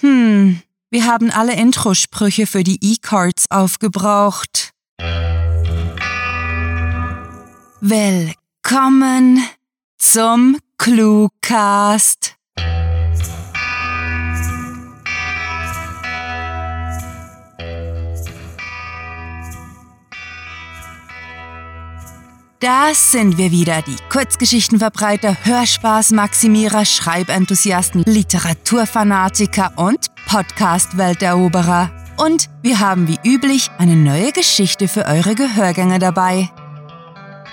Hm, wir haben alle Introsprüche für die E-Cards aufgebraucht. Willkommen zum Cluecast. Das sind wir wieder, die Kurzgeschichtenverbreiter, Hörspaßmaximierer, Schreibenthusiasten, Literaturfanatiker und Podcast-Welteroberer. Und wir haben wie üblich eine neue Geschichte für eure Gehörgänge dabei.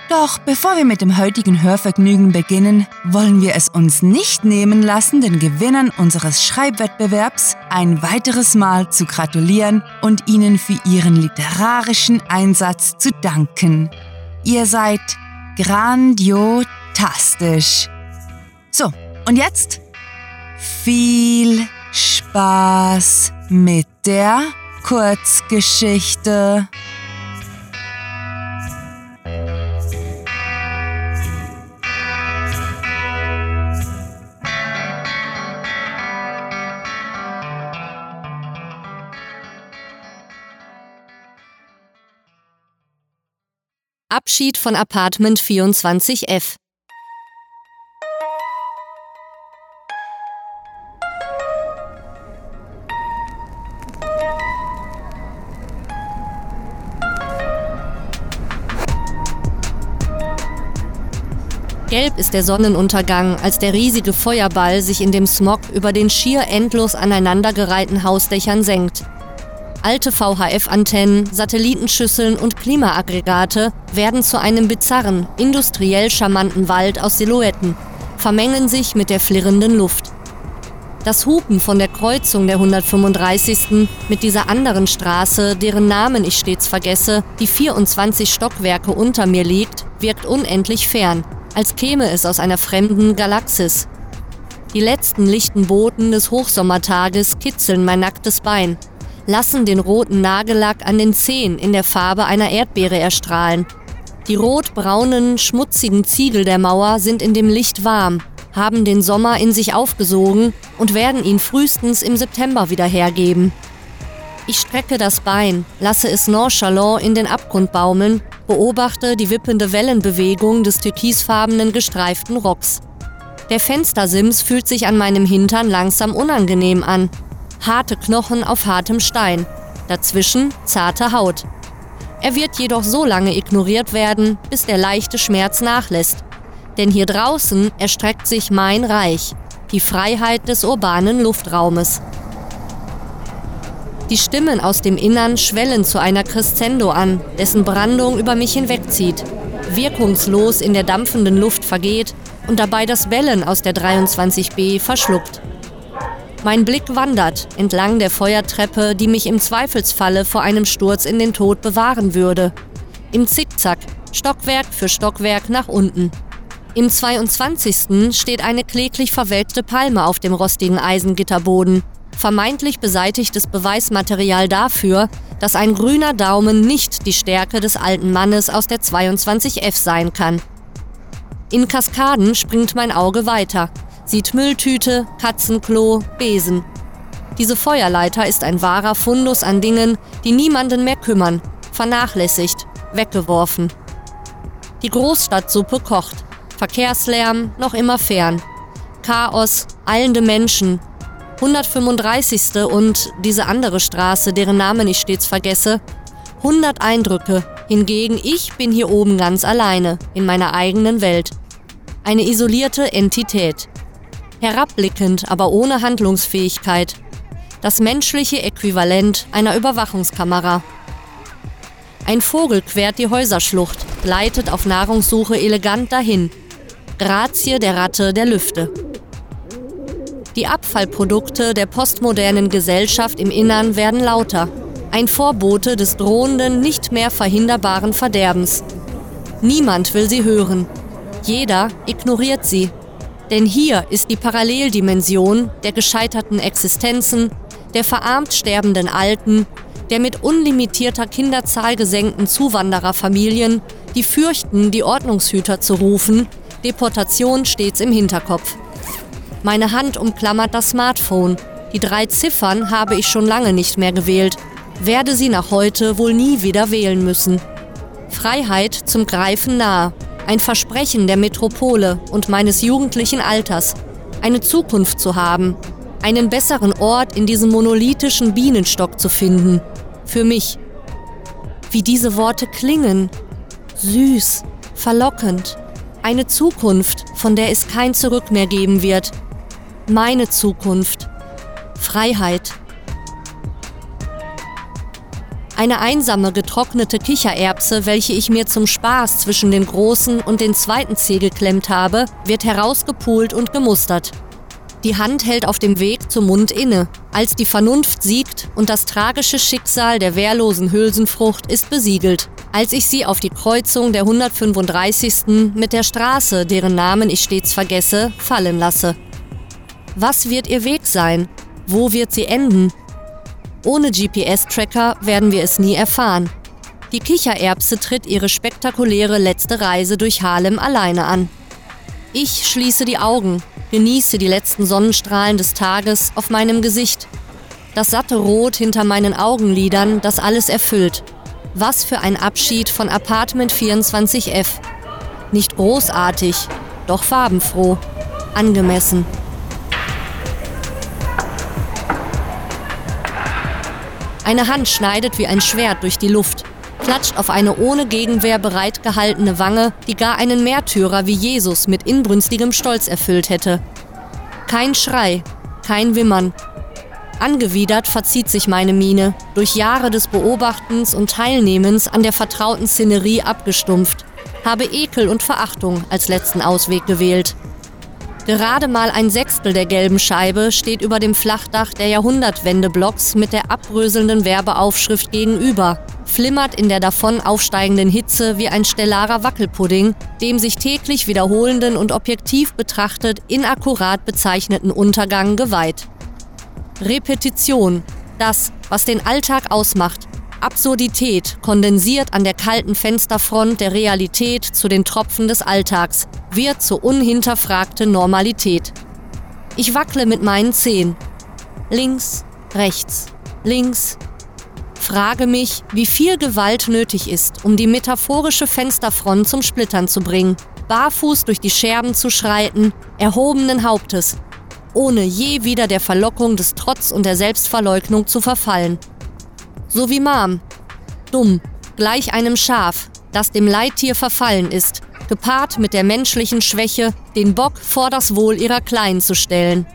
Doch bevor wir mit dem heutigen Hörvergnügen beginnen, wollen wir es uns nicht nehmen lassen, den Gewinnern unseres Schreibwettbewerbs ein weiteres Mal zu gratulieren und ihnen für ihren literarischen Einsatz zu danken. Ihr seid grandiotastisch. So, und jetzt viel Spaß mit der Kurzgeschichte. Abschied von Apartment 24F. Gelb ist der Sonnenuntergang, als der riesige Feuerball sich in dem Smog über den schier endlos aneinandergereihten Hausdächern senkt. Alte VHF-Antennen, Satellitenschüsseln und Klimaaggregate werden zu einem bizarren, industriell charmanten Wald aus Silhouetten, vermengen sich mit der flirrenden Luft. Das Hupen von der Kreuzung der 135. mit dieser anderen Straße, deren Namen ich stets vergesse, die 24 Stockwerke unter mir liegt, wirkt unendlich fern, als käme es aus einer fremden Galaxis. Die letzten lichten Boten des Hochsommertages kitzeln mein nacktes Bein, lassen den roten Nagellack an den Zehen in der Farbe einer Erdbeere erstrahlen. Die rotbraunen, schmutzigen Ziegel der Mauer sind in dem Licht warm, haben den Sommer in sich aufgesogen und werden ihn frühestens im September wieder hergeben. Ich strecke das Bein, lasse es nonchalant in den Abgrund baumeln, beobachte die wippende Wellenbewegung des türkisfarbenen gestreiften Rocks. Der Fenstersims fühlt sich an meinem Hintern langsam unangenehm an, harte Knochen auf hartem Stein, dazwischen zarte Haut. Er wird jedoch so lange ignoriert werden, bis der leichte Schmerz nachlässt. Denn hier draußen erstreckt sich mein Reich, die Freiheit des urbanen Luftraumes. Die Stimmen aus dem Innern schwellen zu einer Crescendo an, dessen Brandung über mich hinwegzieht, wirkungslos in der dampfenden Luft vergeht und dabei das Wellen aus der 23b verschluckt. Mein Blick wandert entlang der Feuertreppe, die mich im Zweifelsfalle vor einem Sturz in den Tod bewahren würde. Im Zickzack, Stockwerk für Stockwerk nach unten. Im 22. steht eine kläglich verwelkte Palme auf dem rostigen Eisengitterboden. Vermeintlich beseitigtes Beweismaterial dafür, dass ein grüner Daumen nicht die Stärke des alten Mannes aus der 22F sein kann. In Kaskaden springt mein Auge weiter, sieht Mülltüte, Katzenklo, Besen. Diese Feuerleiter ist ein wahrer Fundus an Dingen, die niemanden mehr kümmern, vernachlässigt, weggeworfen. Die Großstadtsuppe kocht, Verkehrslärm noch immer fern. Chaos, eilende Menschen. 135. und diese andere Straße, deren Namen ich stets vergesse. 100 Eindrücke, hingegen ich bin hier oben ganz alleine, in meiner eigenen Welt. Eine isolierte Entität herabblickend, aber ohne Handlungsfähigkeit. Das menschliche Äquivalent einer Überwachungskamera. Ein Vogel quert die Häuserschlucht, gleitet auf Nahrungssuche elegant dahin. Grazie der Ratte der Lüfte. Die Abfallprodukte der postmodernen Gesellschaft im Innern werden lauter. Ein Vorbote des drohenden, nicht mehr verhinderbaren Verderbens. Niemand will sie hören. Jeder ignoriert sie. Denn hier ist die Paralleldimension der gescheiterten Existenzen, der verarmt sterbenden Alten, der mit unlimitierter Kinderzahl gesenkten Zuwandererfamilien, die fürchten, die Ordnungshüter zu rufen, Deportation stets im Hinterkopf. Meine Hand umklammert das Smartphone, Die drei Ziffern habe ich schon lange nicht mehr gewählt, werde sie nach heute wohl nie wieder wählen müssen. Freiheit zum Greifen nah, ein Versprechen der Metropole und meines jugendlichen Alters, eine Zukunft zu haben, einen besseren Ort in diesem monolithischen Bienenstock zu finden. Für mich. Wie diese Worte klingen. Süß, verlockend. Eine Zukunft, von der es kein Zurück mehr geben wird. Meine Zukunft. Freiheit. Eine einsame, getrocknete Kichererbse, welche ich mir zum Spaß zwischen den großen und den zweiten Zeh geklemmt habe, wird herausgepult und gemustert. Die Hand hält auf dem Weg zum Mund inne, als die Vernunft siegt und das tragische Schicksal der wehrlosen Hülsenfrucht ist besiegelt, als ich sie auf die Kreuzung der 135. mit der Straße, deren Namen ich stets vergesse, fallen lasse. Was wird ihr Weg sein? Wo wird sie enden? Ohne GPS-Tracker werden wir es nie erfahren. Die Kichererbse tritt ihre spektakuläre letzte Reise durch Harlem alleine an. Ich schließe die Augen, genieße die letzten Sonnenstrahlen des Tages auf meinem Gesicht. Das satte Rot hinter meinen Augenlidern, das alles erfüllt. Was für ein Abschied von Apartment 24F. Nicht großartig, doch farbenfroh, angemessen. Eine Hand schneidet wie ein Schwert durch die Luft, klatscht auf eine ohne Gegenwehr bereitgehaltene Wange, die gar einen Märtyrer wie Jesus mit inbrünstigem Stolz erfüllt hätte. Kein Schrei, kein Wimmern. Angewidert verzieht sich meine Miene, durch Jahre des Beobachtens und Teilnehmens an der vertrauten Szenerie abgestumpft, habe Ekel und Verachtung als letzten Ausweg gewählt. Gerade mal ein Sechstel der gelben Scheibe steht über dem Flachdach der Jahrhundertwende-Blocks mit der abbröselnden Werbeaufschrift gegenüber, flimmert in der davon aufsteigenden Hitze wie ein stellarer Wackelpudding, dem sich täglich wiederholenden und objektiv betrachtet inakkurat bezeichneten Untergang geweiht. Repetition, das, was den Alltag ausmacht, Absurdität kondensiert an der kalten Fensterfront der Realität zu den Tropfen des Alltags, wird zur unhinterfragten Normalität. Ich wackle mit meinen Zehen. Links, rechts, links. Frage mich, wie viel Gewalt nötig ist, um die metaphorische Fensterfront zum Splittern zu bringen, barfuß durch die Scherben zu schreiten, erhobenen Hauptes, ohne je wieder der Verlockung des Trotz und der Selbstverleugnung zu verfallen. So wie Mom. Dumm, gleich einem Schaf, das dem Leittier verfallen ist, gepaart mit der menschlichen Schwäche, den Bock vor das Wohl ihrer Kleinen zu stellen.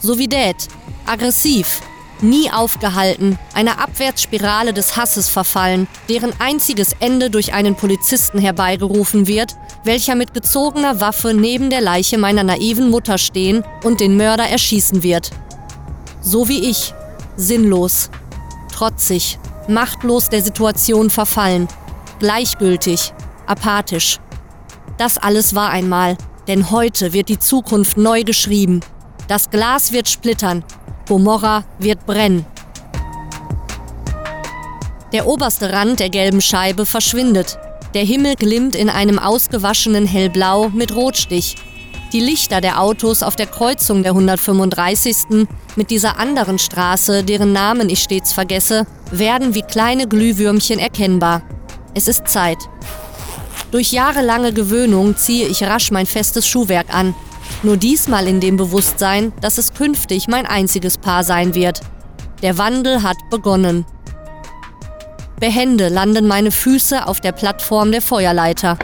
So wie Dad, aggressiv, nie aufgehalten, einer Abwärtsspirale des Hasses verfallen, deren einziges Ende durch einen Polizisten herbeigerufen wird, welcher mit gezogener Waffe neben der Leiche meiner naiven Mutter stehen und den Mörder erschießen wird. So wie ich, sinnlos, trotzig, machtlos der Situation verfallen, gleichgültig, apathisch. Das alles war einmal, denn heute wird die Zukunft neu geschrieben. Das Glas wird splittern, Gomorra wird brennen. Der oberste Rand der gelben Scheibe verschwindet. Der Himmel glimmt in einem ausgewaschenen Hellblau mit Rotstich. Die Lichter der Autos auf der Kreuzung der 135. mit dieser anderen Straße, deren Namen ich stets vergesse, werden wie kleine Glühwürmchen erkennbar. Es ist Zeit. Durch jahrelange Gewöhnung ziehe ich rasch mein festes Schuhwerk an. Nur diesmal in dem Bewusstsein, dass es künftig mein einziges Paar sein wird. Der Wandel hat begonnen. Behende landen meine Füße auf der Plattform der Feuerleiter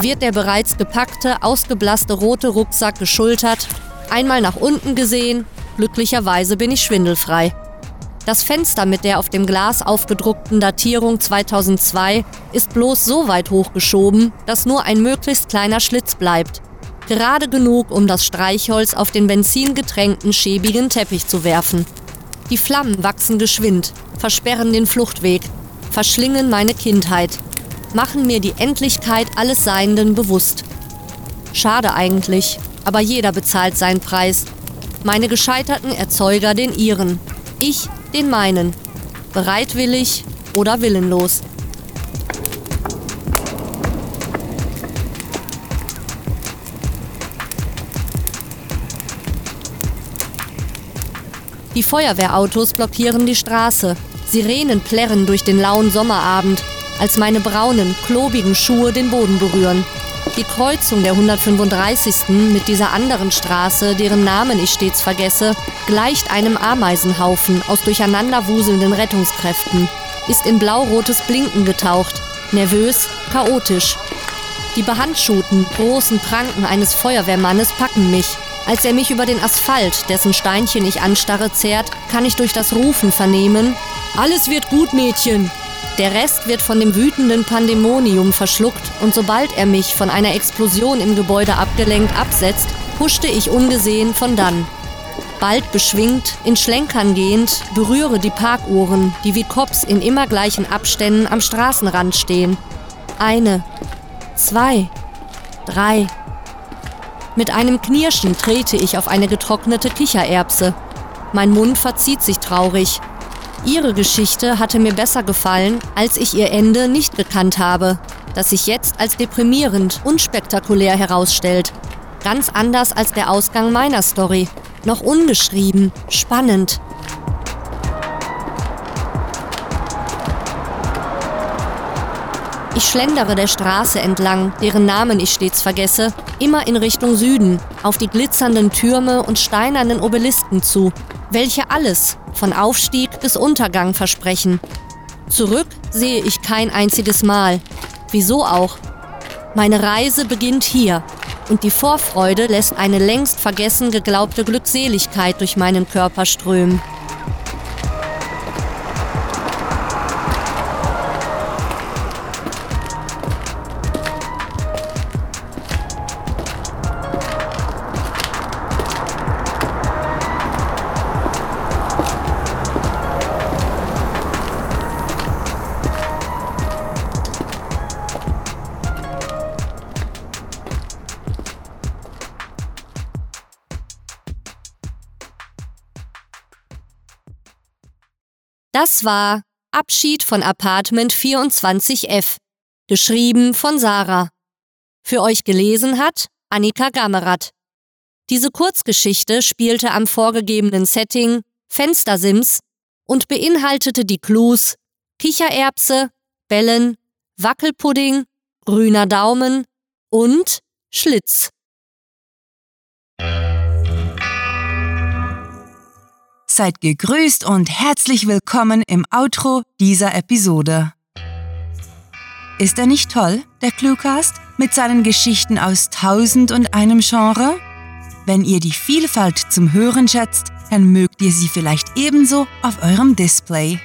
wird der bereits gepackte, ausgeblasste rote Rucksack geschultert, einmal nach unten gesehen, glücklicherweise bin ich schwindelfrei. Das Fenster mit der auf dem Glas aufgedruckten Datierung 2002 ist bloß so weit hochgeschoben, dass nur ein möglichst kleiner Schlitz bleibt. Gerade genug, um das Streichholz auf den benzingetränkten, schäbigen Teppich zu werfen. Die Flammen wachsen geschwind, versperren den Fluchtweg, verschlingen meine Kindheit, machen mir die Endlichkeit alles Seienden bewusst. Schade eigentlich, aber jeder bezahlt seinen Preis. Meine gescheiterten Erzeuger den ihren, ich den meinen, bereitwillig oder willenlos. Die Feuerwehrautos blockieren die Straße. Sirenen plärren durch den lauen Sommerabend, als meine braunen, klobigen Schuhe den Boden berühren. Die Kreuzung der 135. mit dieser anderen Straße, deren Namen ich stets vergesse, gleicht einem Ameisenhaufen aus durcheinanderwuselnden Rettungskräften, ist in blau-rotes Blinken getaucht, nervös, chaotisch. Die behandschuhten, großen Pranken eines Feuerwehrmannes packen mich. Als er mich über den Asphalt, dessen Steinchen ich anstarre, zerrt, kann ich durch das Rufen vernehmen: Alles wird gut, Mädchen! Der Rest wird von dem wütenden Pandemonium verschluckt und sobald er mich von einer Explosion im Gebäude abgelenkt absetzt, huschte ich ungesehen von dann. Bald beschwingt, in Schlenkern gehend, berühre die Parkuhren, die wie Cops in immer gleichen Abständen am Straßenrand stehen. Eine, zwei, drei. Mit einem Knirschen trete ich auf eine getrocknete Kichererbse. Mein Mund verzieht sich traurig. Ihre Geschichte hatte mir besser gefallen, als ich ihr Ende nicht gekannt habe, das sich jetzt als deprimierend, unspektakulär herausstellt. Ganz anders als der Ausgang meiner Story. Noch ungeschrieben, spannend. Ich schlendere der Straße entlang, deren Namen ich stets vergesse, immer in Richtung Süden, auf die glitzernden Türme und steinernen Obelisken zu, welche alles, von Aufstieg bis Untergang versprechen. Zurück sehe ich kein einziges Mal. Wieso auch? Meine Reise beginnt hier und die Vorfreude lässt eine längst vergessen geglaubte Glückseligkeit durch meinen Körper strömen. Das war Abschied von Apartment 24F, geschrieben von Sarah. Für euch gelesen hat Annika Gammerath. Diese Kurzgeschichte spielte am vorgegebenen Setting Fenstersims und beinhaltete die Clues Kichererbse, Bellen, Wackelpudding, grüner Daumen und Schlitz. Seid gegrüßt und herzlich willkommen im Outro dieser Episode. Ist er nicht toll, der Cluecast, mit seinen Geschichten aus tausend und einem Genre? Wenn ihr die Vielfalt zum Hören schätzt, dann mögt ihr sie vielleicht ebenso auf eurem Display.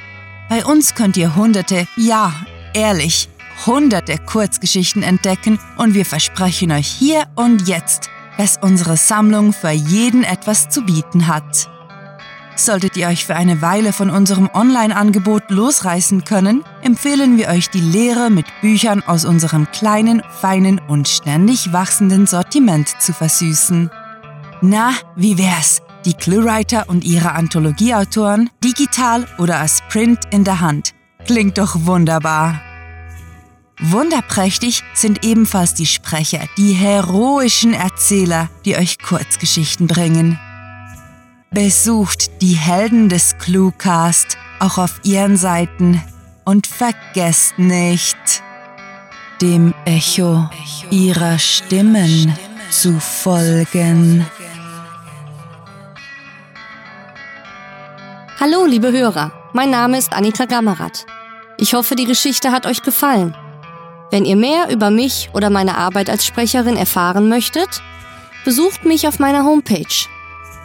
Bei uns könnt ihr hunderte, ja, ehrlich, hunderte Kurzgeschichten entdecken und wir versprechen euch hier und jetzt, dass unsere Sammlung für jeden etwas zu bieten hat. Solltet ihr euch für eine Weile von unserem Online-Angebot losreißen können, empfehlen wir euch die Lehre mit Büchern aus unserem kleinen, feinen und ständig wachsenden Sortiment zu versüßen. Na, wie wär's? Die Cluewriter und ihre Anthologieautoren digital oder als Print in der Hand. Klingt doch wunderbar. Wunderprächtig sind ebenfalls die Sprecher, die heroischen Erzähler, die euch Kurzgeschichten bringen. Besucht die Helden des Cluecast auch auf ihren Seiten und vergesst nicht, dem Echo ihrer Stimmen zu folgen. Hallo, liebe Hörer, mein Name ist Annika Gammerath. Ich hoffe, die Geschichte hat euch gefallen. Wenn ihr mehr über mich oder meine Arbeit als Sprecherin erfahren möchtet, besucht mich auf meiner Homepage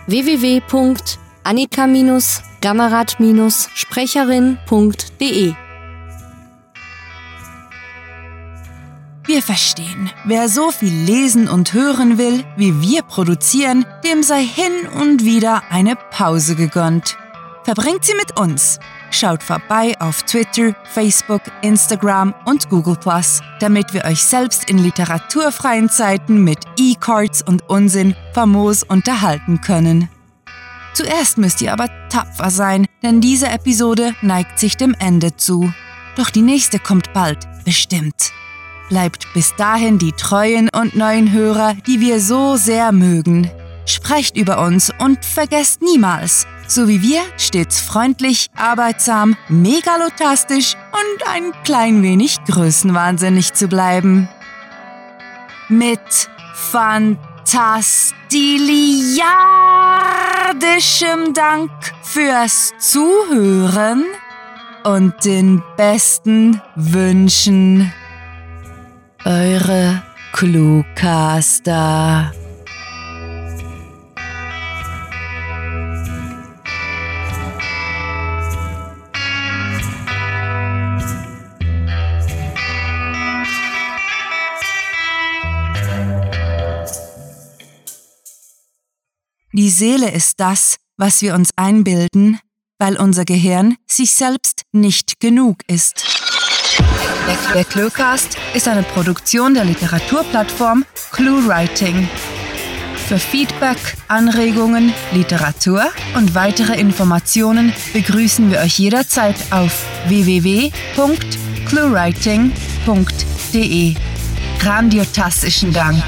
www.annika-gammerath-sprecherin.de. Wir verstehen, wer so viel lesen und hören will, wie wir produzieren, dem sei hin und wieder eine Pause gegönnt. Verbringt sie mit uns. Schaut vorbei auf Twitter, Facebook, Instagram und Google damit wir euch selbst in literaturfreien Zeiten mit E-Cards und Unsinn famos unterhalten können. Zuerst müsst ihr aber tapfer sein, denn diese Episode neigt sich dem Ende zu. Doch die nächste kommt bald, bestimmt. Bleibt bis dahin die treuen und neuen Hörer, die wir so sehr mögen. Sprecht über uns und vergesst niemals, so wie wir, stets freundlich, arbeitsam, megalotastisch und ein klein wenig größenwahnsinnig zu bleiben. Mit fantastiliardischem Dank fürs Zuhören und den besten Wünschen. Eure Cluecaster. Die Seele ist das, was wir uns einbilden, weil unser Gehirn sich selbst nicht genug ist. Der, Cluecast ist eine Produktion der Literaturplattform ClueWriting. Für Feedback, Anregungen, Literatur und weitere Informationen begrüßen wir euch jederzeit auf www.cluewriting.de. Grandiotastischen Dank.